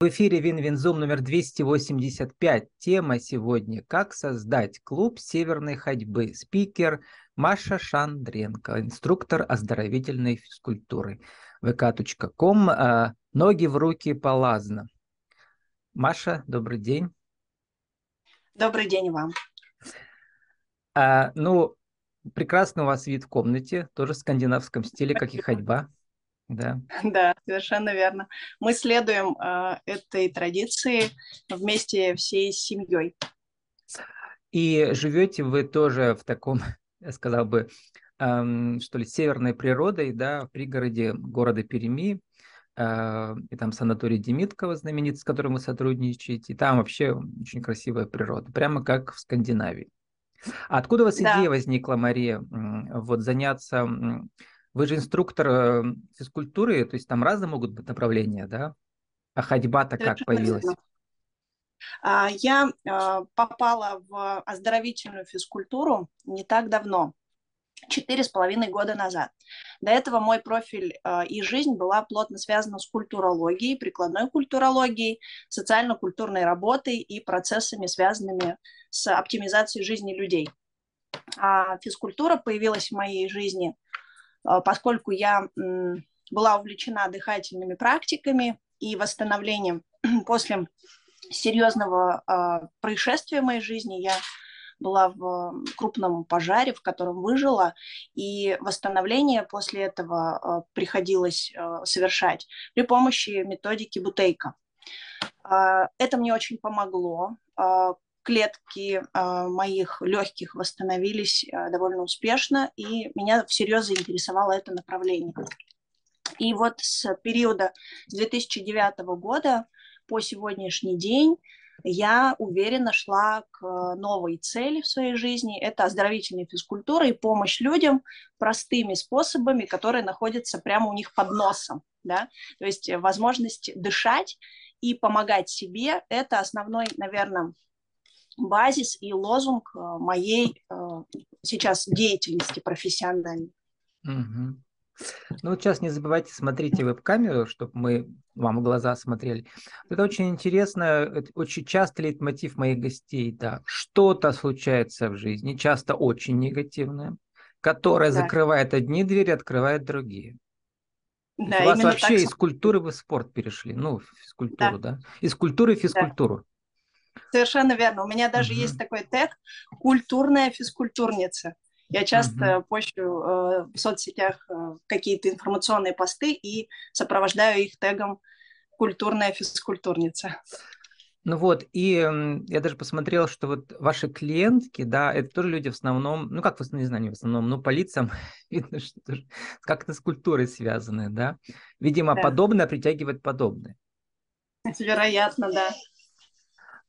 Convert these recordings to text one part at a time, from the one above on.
В эфире Винвинзум номер 285. Тема сегодня «Как создать клуб северной ходьбы». Спикер Маша Шандренко, инструктор оздоровительной физкультуры. vk.com. А, ноги в руки полазно. Маша, добрый день. Добрый день вам. А, ну, прекрасный у вас вид в комнате, тоже в скандинавском стиле, как и ходьба. Да. да, совершенно верно. Мы следуем э, этой традиции вместе всей семьей. И живете вы тоже в таком, я сказал бы, эм, что ли, северной природой, да, в пригороде города Перми, э, и там санаторий Демиткова знаменитый, с которым вы сотрудничаете, и там вообще очень красивая природа, прямо как в Скандинавии. А откуда у вас да. идея возникла, Мария, вот заняться вы же инструктор э, физкультуры, то есть там разные могут быть направления, да? А ходьба-то как появилась? А, я а, попала в оздоровительную физкультуру не так давно, четыре с половиной года назад. До этого мой профиль а, и жизнь была плотно связана с культурологией, прикладной культурологией, социально-культурной работой и процессами, связанными с оптимизацией жизни людей. А физкультура появилась в моей жизни поскольку я была увлечена дыхательными практиками и восстановлением после серьезного а, происшествия в моей жизни. Я была в крупном пожаре, в котором выжила, и восстановление после этого а, приходилось совершать при помощи методики Бутейка. Это мне очень помогло клетки э, моих легких восстановились э, довольно успешно, и меня всерьез заинтересовало это направление. И вот с периода с 2009 года по сегодняшний день я уверенно шла к новой цели в своей жизни. Это оздоровительная физкультура и помощь людям простыми способами, которые находятся прямо у них под носом. Да? То есть возможность дышать и помогать себе – это основной, наверное, базис и лозунг э, моей э, сейчас деятельности профессиональной. Угу. Ну вот сейчас не забывайте, смотрите веб-камеру, чтобы мы вам в глаза смотрели. Это очень интересно, это очень часто лейтмотив моих гостей, да. Что-то случается в жизни, часто очень негативное, которое да. закрывает одни двери, открывает другие. Да, у вас вообще так... из культуры в спорт перешли, ну, в физкультуру, да? да? Из культуры в физкультуру. Да. Совершенно верно. У меня даже угу. есть такой тег «культурная физкультурница». Я часто угу. пощу э, в соцсетях э, какие-то информационные посты и сопровождаю их тегом «культурная физкультурница». Ну вот, и я даже посмотрел, что вот ваши клиентки, да, это тоже люди в основном, ну как, не знаю, не в основном, но по лицам видно, что как-то с культурой связаны, да. Видимо, да. подобное притягивает подобное. Вероятно, да.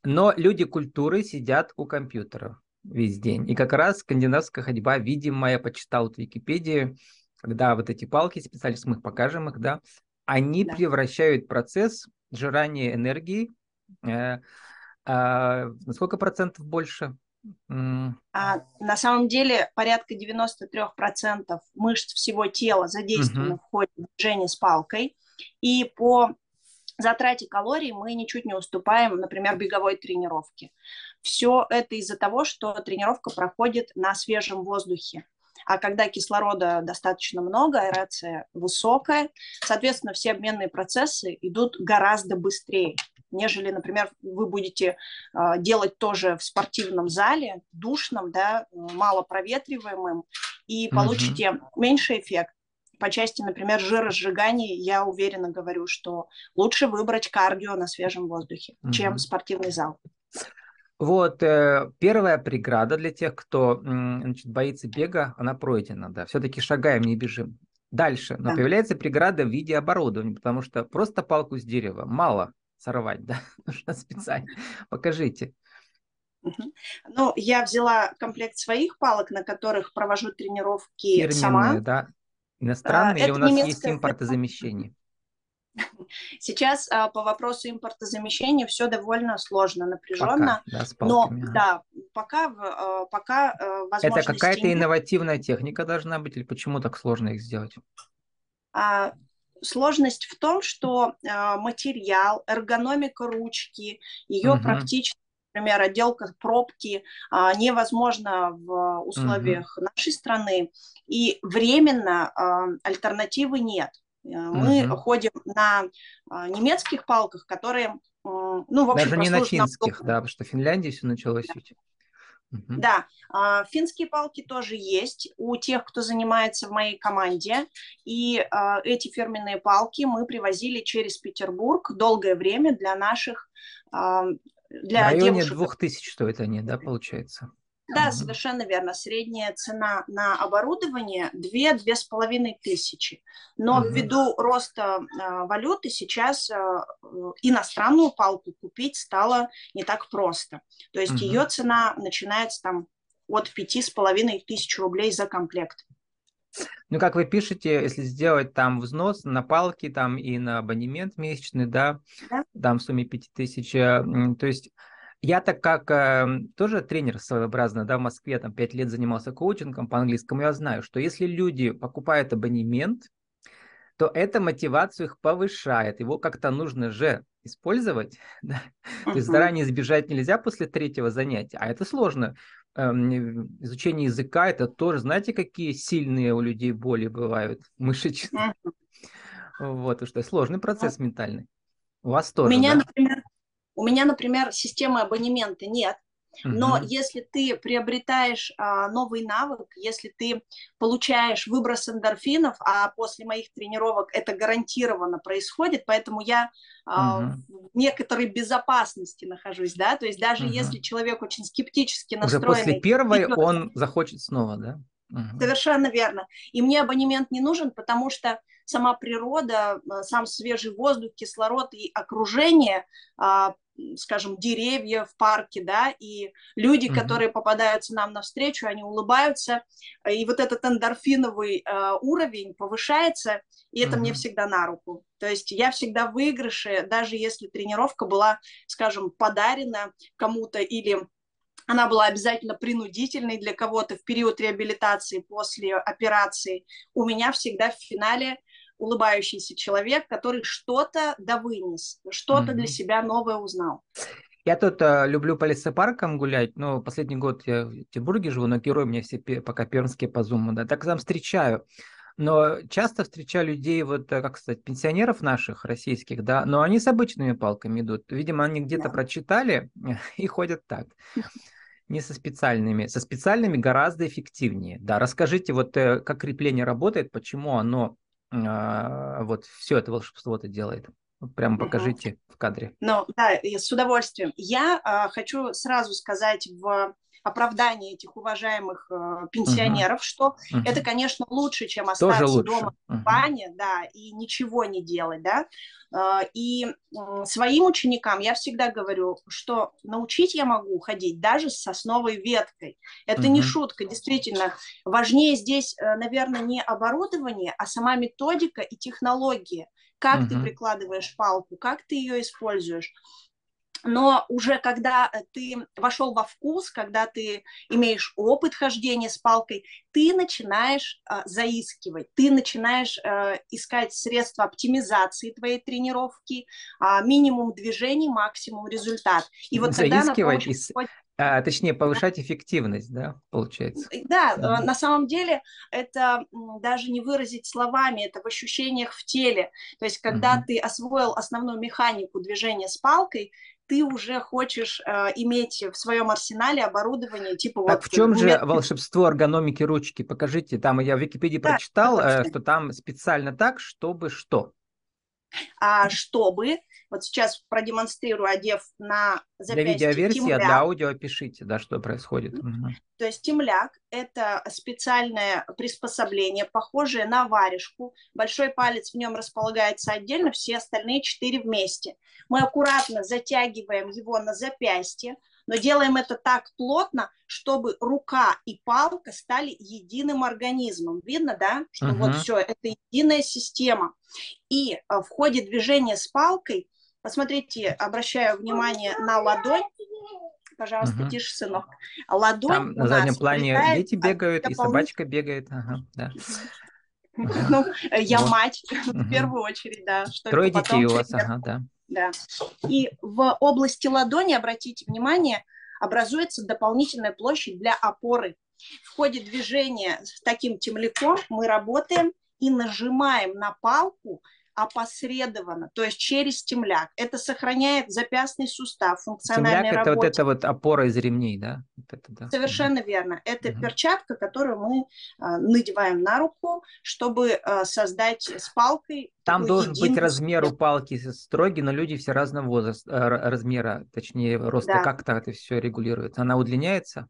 Но люди культуры сидят у компьютеров весь день. И как раз скандинавская ходьба, видимо, я почитал в Википедии, когда вот эти палки специалисты, мы их покажем их, да, они да. превращают процесс сжирания энергии э, э, на сколько процентов больше? А, на самом деле порядка 93% мышц всего тела задействованы угу. в ходе движения с палкой. И по затрате калорий мы ничуть не уступаем, например, беговой тренировке. Все это из-за того, что тренировка проходит на свежем воздухе. А когда кислорода достаточно много, аэрация высокая, соответственно, все обменные процессы идут гораздо быстрее, нежели, например, вы будете э, делать тоже в спортивном зале, душном, да, мало проветриваемым, и получите mm-hmm. меньший эффект по части, например, жиросжигания, я уверенно говорю, что лучше выбрать кардио на свежем воздухе, mm чем спортивный зал. Вот э, первая преграда для тех, кто значит, боится бега, она пройдена, да. Все-таки шагаем, не бежим. Дальше, но да. появляется преграда в виде оборудования, потому что просто палку с дерева мало сорвать, да, нужно специально. Покажите. Ну, я взяла комплект своих палок, на которых провожу тренировки Фирменные, сама. да, Иностранные а, или у нас есть импортозамещение? Сейчас а, по вопросу импортозамещения все довольно сложно, напряженно. Пока, да, палками, но да, пока, а, пока а, возможности... Это какая-то инновативная техника должна быть или почему так сложно их сделать? А, сложность в том, что материал, эргономика ручки, ее угу. практически например, отделка пробки а, невозможно в условиях угу. нашей страны, и временно а, альтернативы нет. Мы угу. ходим на а, немецких палках, которые, ну, в общем, Даже не на финских, да, потому что в Финляндии все началось да. Угу. Да, э, финские палки тоже есть у тех, кто занимается в моей команде. И э, эти фирменные палки мы привозили через Петербург долгое время для наших э, для в районе девушек. двух тысяч стоят они, да, получается? Да, угу. совершенно верно. Средняя цена на оборудование 2-2,5 тысячи. Но угу. ввиду роста э, валюты сейчас э, иностранную палку купить стало не так просто. То есть угу. ее цена начинается там от 5,5 тысяч рублей за комплект. Ну, как вы пишете, если сделать там взнос на палки там и на абонемент месячный, да, да. там в сумме 5000, э, то есть я так как э, тоже тренер своеобразно, да, в Москве там 5 лет занимался коучингом по английскому, я знаю, что если люди покупают абонемент, то это мотивацию их повышает. Его как-то нужно же использовать. Да? Uh-huh. То есть заранее сбежать нельзя после третьего занятия, а это сложно. Эм, изучение языка это тоже, знаете, какие сильные у людей боли бывают мышечные. Вот, что сложный процесс ментальный. У вас тоже. У меня, да? например, у меня, например, системы абонемента нет. Но угу. если ты приобретаешь а, новый навык, если ты получаешь выброс эндорфинов, а после моих тренировок это гарантированно происходит, поэтому я а, угу. в некоторой безопасности нахожусь, да, то есть даже угу. если человек очень скептически настроен. Уже после первой он захочет снова, да? Угу. Совершенно верно. И мне абонемент не нужен, потому что сама природа, а, сам свежий воздух, кислород и окружение а, скажем, деревья в парке, да, и люди, mm-hmm. которые попадаются нам навстречу, они улыбаются, и вот этот эндорфиновый э, уровень повышается, и это mm-hmm. мне всегда на руку. То есть я всегда в выигрыше, даже если тренировка была, скажем, подарена кому-то или она была обязательно принудительной для кого-то в период реабилитации после операции. У меня всегда в финале улыбающийся человек, который что-то довынес, что-то mm-hmm. для себя новое узнал. Я тут э, люблю по лесопаркам гулять, но последний год я в Петербурге живу, но герои мне все пока пермские по зуму, да, так там встречаю. Но часто встречаю людей, вот, э, как сказать, пенсионеров наших, российских, да, но они с обычными палками идут. Видимо, они где-то да. прочитали и ходят так. Не со специальными. Со специальными гораздо эффективнее. Да, расскажите, вот э, как крепление работает, почему оно вот все это волшебство это делает. Прямо покажите угу. в кадре. Ну, да, с удовольствием. Я а, хочу сразу сказать в оправдании этих уважаемых э, пенсионеров, uh что uh это, конечно, лучше, чем остаться лучше. дома в бане, да, и ничего не делать, да. Э, и э, своим ученикам я всегда говорю, что научить я могу ходить даже с сосновой веткой. Это uh не шутка, действительно. Важнее здесь, э, наверное, не оборудование, а сама методика и технология. Как uh ты прикладываешь палку, как ты ее используешь но уже когда э, ты вошел во вкус, когда ты имеешь опыт хождения с палкой, ты начинаешь э, заискивать, ты начинаешь э, искать средства оптимизации твоей тренировки, э, минимум движений, максимум результат. И вот заискивать, тогда на а, точнее, повышать эффективность, да, получается? Да, mm-hmm. на самом деле это даже не выразить словами, это в ощущениях в теле. То есть, когда mm-hmm. ты освоил основную механику движения с палкой, ты уже хочешь э, иметь в своем арсенале оборудование типа так вот... в чем же волшебство эргономики ручки? Покажите, там я в Википедии да, прочитал, э, что там специально так, чтобы что? А чтобы вот сейчас продемонстрирую, одев на запястье Для видеоверсии, темляк. а для аудио пишите, да, что происходит. Угу. То есть темляк – это специальное приспособление, похожее на варежку. Большой палец в нем располагается отдельно, все остальные четыре вместе. Мы аккуратно затягиваем его на запястье, но делаем это так плотно, чтобы рука и палка стали единым организмом. Видно, да, что uh-huh. вот все, это единая система. И э, в ходе движения с палкой Посмотрите, обращаю внимание на ладонь. Пожалуйста, угу. тише, сынок. Ладонь Там на заднем плане дети бегают, и собачка бегает. Ага, да. Ну, я мать в первую очередь, да. Трое детей у вас, ага, да. Да. И в области ладони, обратите внимание, образуется дополнительная площадь для опоры. В ходе движения с таким темляком мы работаем и нажимаем на палку опосредованно, то есть через темляк. Это сохраняет запястный сустав, функциональной темляк это вот эта вот опора из ремней, да? Вот это, да. Совершенно угу. верно. Это угу. перчатка, которую мы а, надеваем на руку, чтобы а, создать с палкой. Там должен единый... быть размер у палки строгий, но люди все разного возраста, размера, точнее роста. Да. Как то это все регулируется? Она удлиняется?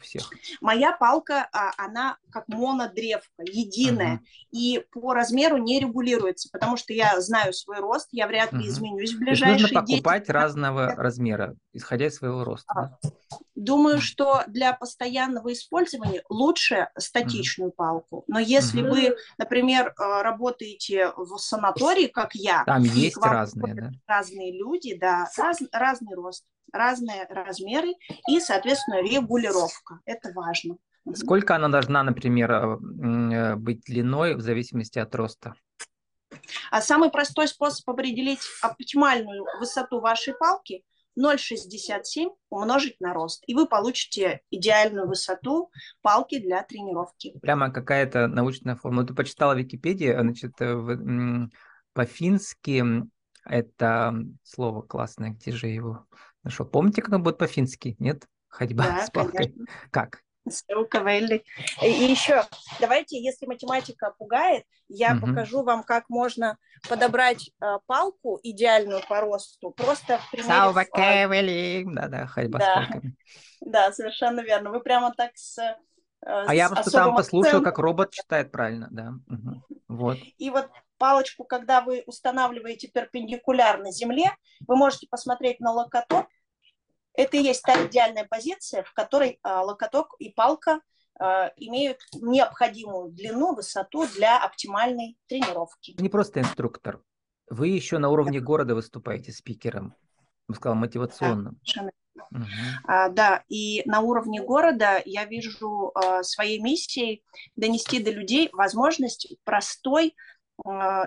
Всех? Моя палка, а, она как монодревка, единая, uh-huh. и по размеру не регулируется, потому что я знаю свой рост, я вряд ли uh-huh. изменюсь в ближайшие нужно покупать 10... разного размера, исходя из своего роста. Да? Думаю, что для постоянного использования лучше статичную uh-huh. палку, но если uh-huh. вы, например, э, работаете в санатории, как я, там есть разные, да? разные люди, да, раз, разный рост разные размеры и, соответственно, регулировка. Это важно. Сколько она должна, например, э, э, быть длиной в зависимости от роста? А самый простой способ определить оптимальную высоту вашей палки 0,67 умножить на рост, и вы получите идеальную высоту палки для тренировки. Прямо какая-то научная формула. Ты почитала в Википедии, значит, по-фински это слово классное, где же его? Хорошо. Помните, как оно будет по-фински? Нет? Ходьба да, с палкой. Конечно. Как? И еще, давайте, если математика пугает, я угу. покажу вам, как можно подобрать э, палку идеальную по росту. Просто в примере... Да-да, ходьба да. с палками. Да, совершенно верно. Вы прямо так с э, а я просто там послушал, как робот читает правильно, да. Угу. Вот. И вот палочку, когда вы устанавливаете перпендикулярно земле, вы можете посмотреть на локоток. Это и есть та идеальная позиция, в которой а, локоток и палка а, имеют необходимую длину, высоту для оптимальной тренировки. Не просто инструктор. Вы еще на уровне города выступаете спикером. Я бы сказал, мотивационным. Да, Угу. А, да, и на уровне города я вижу а, своей миссией донести до людей возможность простой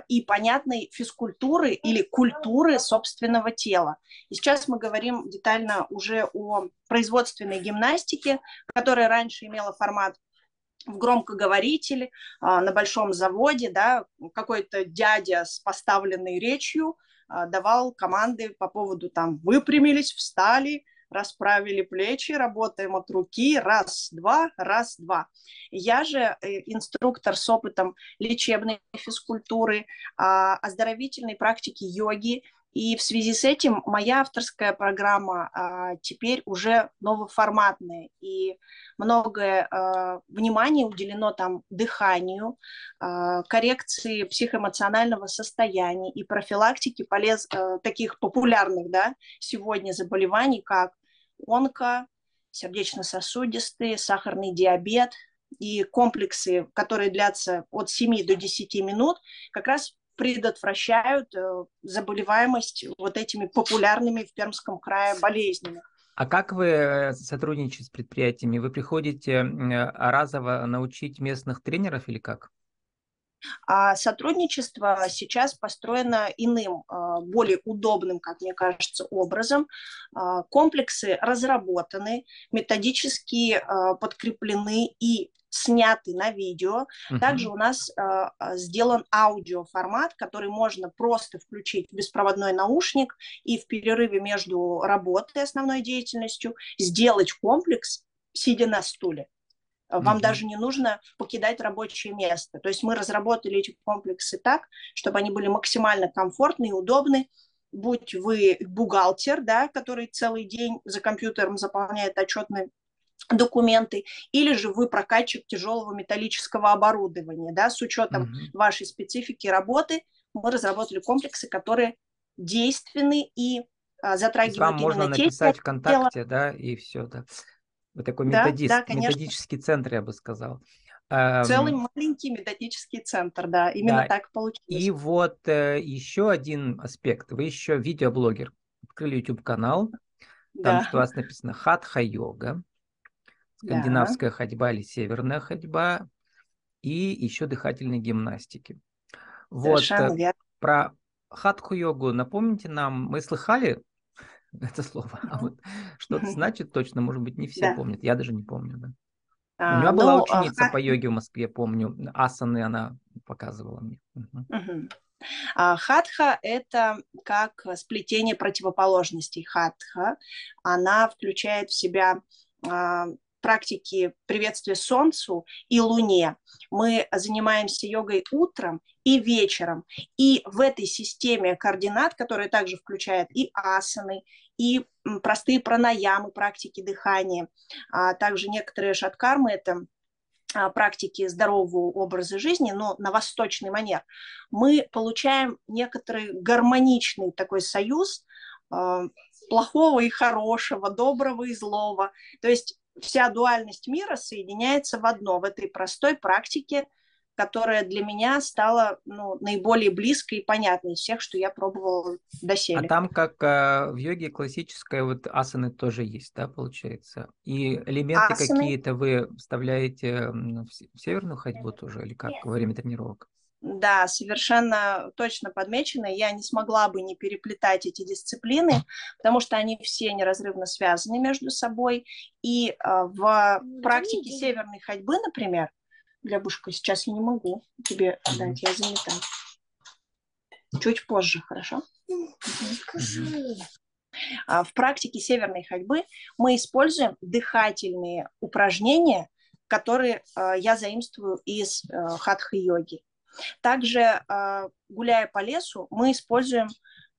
и понятной физкультуры или культуры собственного тела. И сейчас мы говорим детально уже о производственной гимнастике, которая раньше имела формат в громкоговорителе на большом заводе, да, какой-то дядя с поставленной речью давал команды по поводу там выпрямились, встали, расправили плечи, работаем от руки, раз, два, раз, два. Я же э, инструктор с опытом лечебной физкультуры, а, оздоровительной практики йоги, и в связи с этим моя авторская программа а, теперь уже новоформатная, и многое а, внимание уделено там дыханию, коррекции психоэмоционального состояния и профилактике полез, а, таких популярных да, сегодня заболеваний, как онко, сердечно-сосудистые, сахарный диабет и комплексы, которые длятся от 7 до 10 минут, как раз предотвращают э, заболеваемость вот этими популярными в Пермском крае болезнями. А как вы э, сотрудничаете с предприятиями? Вы приходите разово научить местных тренеров или как? А сотрудничество сейчас построено иным, а, более удобным, как мне кажется, образом. А, комплексы разработаны, методически а, подкреплены и сняты на видео. Uh-huh. Также у нас э, сделан аудиоформат, который можно просто включить в беспроводной наушник и в перерыве между работой основной деятельностью сделать комплекс, сидя на стуле. Вам mm-hmm. даже не нужно покидать рабочее место. То есть мы разработали эти комплексы так, чтобы они были максимально комфортны и удобны. Будь вы бухгалтер, да, который целый день за компьютером заполняет отчетные документы, или же вы прокатчик тяжелого металлического оборудования, да, с учетом mm-hmm. вашей специфики работы, мы разработали комплексы, которые действенны и а, затрагивают Вам именно можно написать ВКонтакте, да, и все, да. Вот такой да, методист, да, методический центр, я бы сказал. Целый маленький методический центр, да, именно да. так получилось. И вот э, еще один аспект. Вы еще видеоблогер. Открыли YouTube-канал, там да. что у вас написано «Хатха-йога», скандинавская да. ходьба или северная ходьба. и еще дыхательной гимнастики. Совершенно вот, верно. Про хатху-йогу напомните нам, мы слыхали это слово, а вот что это значит точно, может быть, не все да. помнят, я даже не помню. Да. А, У меня была ну, ученица а... по йоге в Москве, помню, асаны она показывала мне. Угу. Угу. А хатха – это как сплетение противоположностей. Хатха, она включает в себя а, практики приветствия Солнцу и Луне. Мы занимаемся йогой утром и вечером. И в этой системе координат, которая также включает и асаны, и простые пранаямы, практики дыхания, а также некоторые шаткармы – это а, практики здорового образа жизни, но на восточный манер, мы получаем некоторый гармоничный такой союз а, плохого и хорошего, доброго и злого. То есть вся дуальность мира соединяется в одно, в этой простой практике, которая для меня стала ну, наиболее близкой и понятной из всех, что я пробовала доселе. А там, как э, в йоге классической, вот асаны тоже есть, да, получается? И элементы асаны... какие-то вы вставляете в северную ходьбу тоже, или как во время тренировок? Да, совершенно точно подмечено. Я не смогла бы не переплетать эти дисциплины, потому что они все неразрывно связаны между собой. И э, в практике северной ходьбы, например, Глебушка, сейчас я не могу тебе дать, я занята. Чуть позже, хорошо? А в практике северной ходьбы мы используем дыхательные упражнения, которые э, я заимствую из э, хатха-йоги. Также, э, гуляя по лесу, мы используем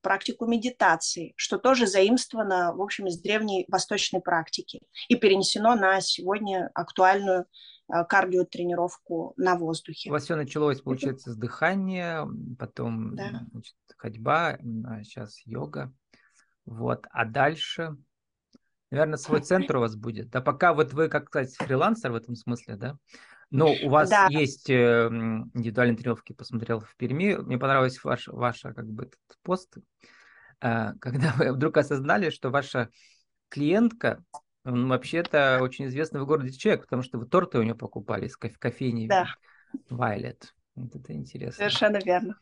практику медитации, что тоже заимствовано, в общем, из древней восточной практики и перенесено на сегодня актуальную э, кардиотренировку на воздухе. У вас все началось, получается, с дыхания, потом да. значит, ходьба, а сейчас йога. Вот. А дальше, наверное, свой центр у вас будет. Да пока вот вы, как сказать, фрилансер в этом смысле, да? Но у вас да. есть э, индивидуальные тренировки, посмотрел в Перми. Мне понравилась ваш, ваша как бы этот пост, э, когда вы вдруг осознали, что ваша клиентка он вообще-то очень известный в городе человек, потому что вы торты у нее покупали из кофе, кофейни да. Violet. Вот это интересно. Совершенно верно.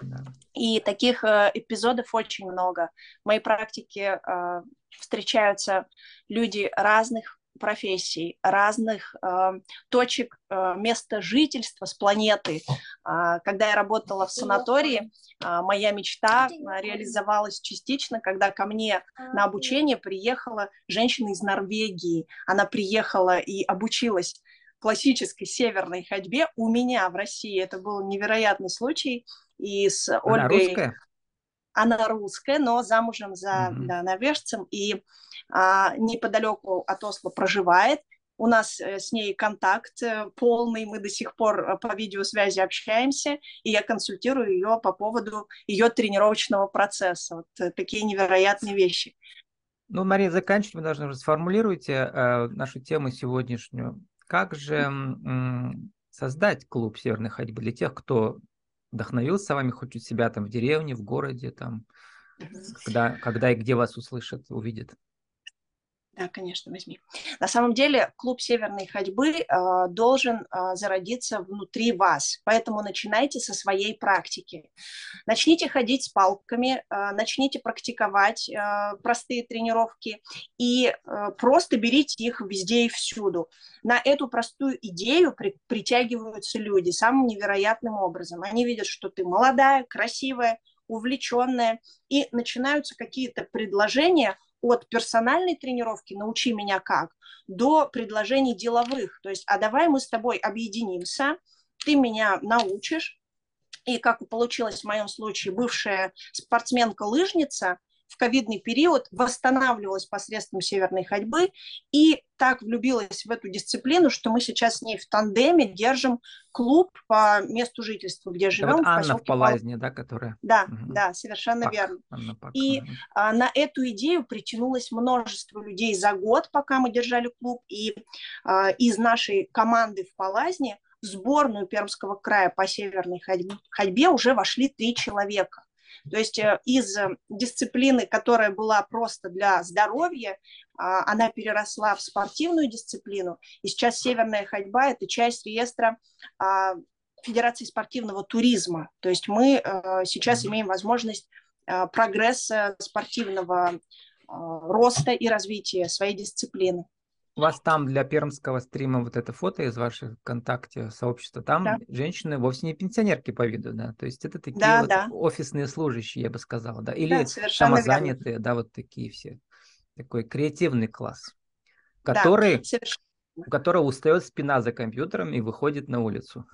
Да. И таких э, эпизодов очень много. В моей практике э, встречаются люди разных профессий, разных э, точек э, места жительства с планеты. Э, когда я работала в санатории, э, моя мечта реализовалась частично, когда ко мне на обучение приехала женщина из Норвегии. Она приехала и обучилась классической северной ходьбе у меня в России. Это был невероятный случай. И с Ольгой... Она русская? Она русская, но замужем за mm-hmm. да, норвежцем. И а, неподалеку от Осло проживает. У нас э, с ней контакт э, полный, мы до сих пор э, по видеосвязи общаемся, и я консультирую ее по поводу ее тренировочного процесса. Вот такие невероятные вещи. Ну, Мария, заканчивать мы должны уже сформулируйте э, нашу тему сегодняшнюю. Как же создать клуб северной ходьбы для тех, кто вдохновился вами, хочет себя там в деревне, в городе, там, когда, когда и где вас услышат, увидят? Да, конечно, возьми. На самом деле клуб северной ходьбы э, должен э, зародиться внутри вас, поэтому начинайте со своей практики. Начните ходить с палками, э, начните практиковать э, простые тренировки и э, просто берите их везде и всюду. На эту простую идею при, притягиваются люди самым невероятным образом. Они видят, что ты молодая, красивая, увлеченная, и начинаются какие-то предложения от персональной тренировки «научи меня как» до предложений деловых. То есть, а давай мы с тобой объединимся, ты меня научишь, и как получилось в моем случае, бывшая спортсменка-лыжница в ковидный период восстанавливалась посредством северной ходьбы и так влюбилась в эту дисциплину, что мы сейчас с ней в тандеме держим клуб по месту жительства, где живем. Это вот Анна в Палазне, да, которая? Да, угу. да, совершенно Пак. верно. Анна Пак. И угу. а, на эту идею притянулось множество людей за год, пока мы держали клуб, и а, из нашей команды в Палазне в сборную Пермского края по северной ходьбе, ходьбе уже вошли три человека. То есть э, из дисциплины, которая была просто для здоровья, а, она переросла в спортивную дисциплину. И сейчас северная ходьба – это часть реестра а, Федерации спортивного туризма. То есть мы э, сейчас имеем возможность э, прогресса спортивного роста и развития своей дисциплины. У вас там для пермского стрима вот это фото из ваших ВКонтакте сообщества, там да. женщины вовсе не пенсионерки по виду, да, то есть это такие да, вот да. офисные служащие, я бы сказала, да, или да, самозанятые, верно. да, вот такие все, такой креативный класс, который, да, у которого устает спина за компьютером и выходит на улицу.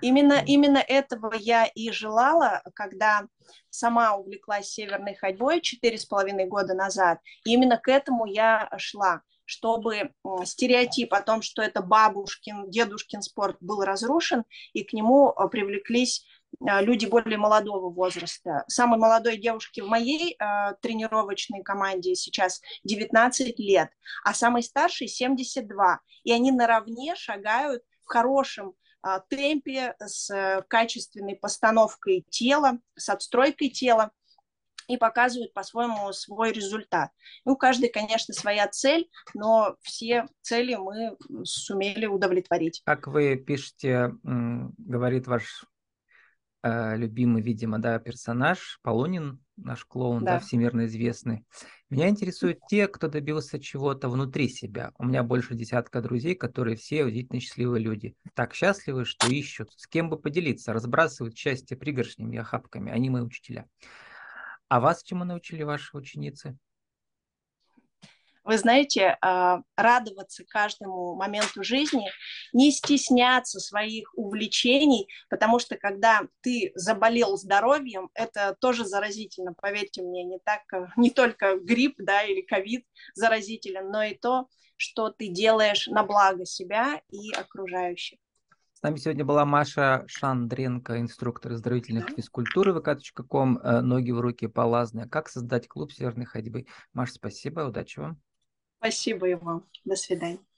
Именно, именно этого я и желала, когда сама увлеклась северной ходьбой четыре с половиной года назад. И именно к этому я шла чтобы стереотип о том, что это бабушкин, дедушкин спорт был разрушен, и к нему э, привлеклись э, люди более молодого возраста. Самой молодой девушке в моей э, тренировочной команде сейчас 19 лет, а самой старшей 72. И они наравне шагают в хорошем а, темпе, с э, качественной постановкой тела, с отстройкой тела и показывают по-своему свой результат. Ну, у каждой, конечно, своя цель, но все цели мы сумели удовлетворить. Как вы пишете, говорит ваш любимый, видимо, да, персонаж Полунин, наш клоун, да. да, всемирно известный. Меня интересуют те, кто добился чего-то внутри себя. У меня больше десятка друзей, которые все удивительно счастливые люди. Так счастливы, что ищут, с кем бы поделиться, разбрасывают счастье пригоршнями и охапками. Они мои учителя. А вас чему научили ваши ученицы? Вы знаете, а, радоваться каждому моменту жизни, не стесняться своих увлечений, потому что когда ты заболел здоровьем, это тоже заразительно, поверьте мне, не, так, не только грипп да, или ковид заразителен, но и то, что ты делаешь на благо себя и окружающих. С нами сегодня была Маша Шандренко, инструктор оздоровительных физкультуры vk.com, э, ноги в руки полазные. Как создать клуб северной ходьбы? Маша, спасибо, удачи вам. Спасибо и вам. До свидания.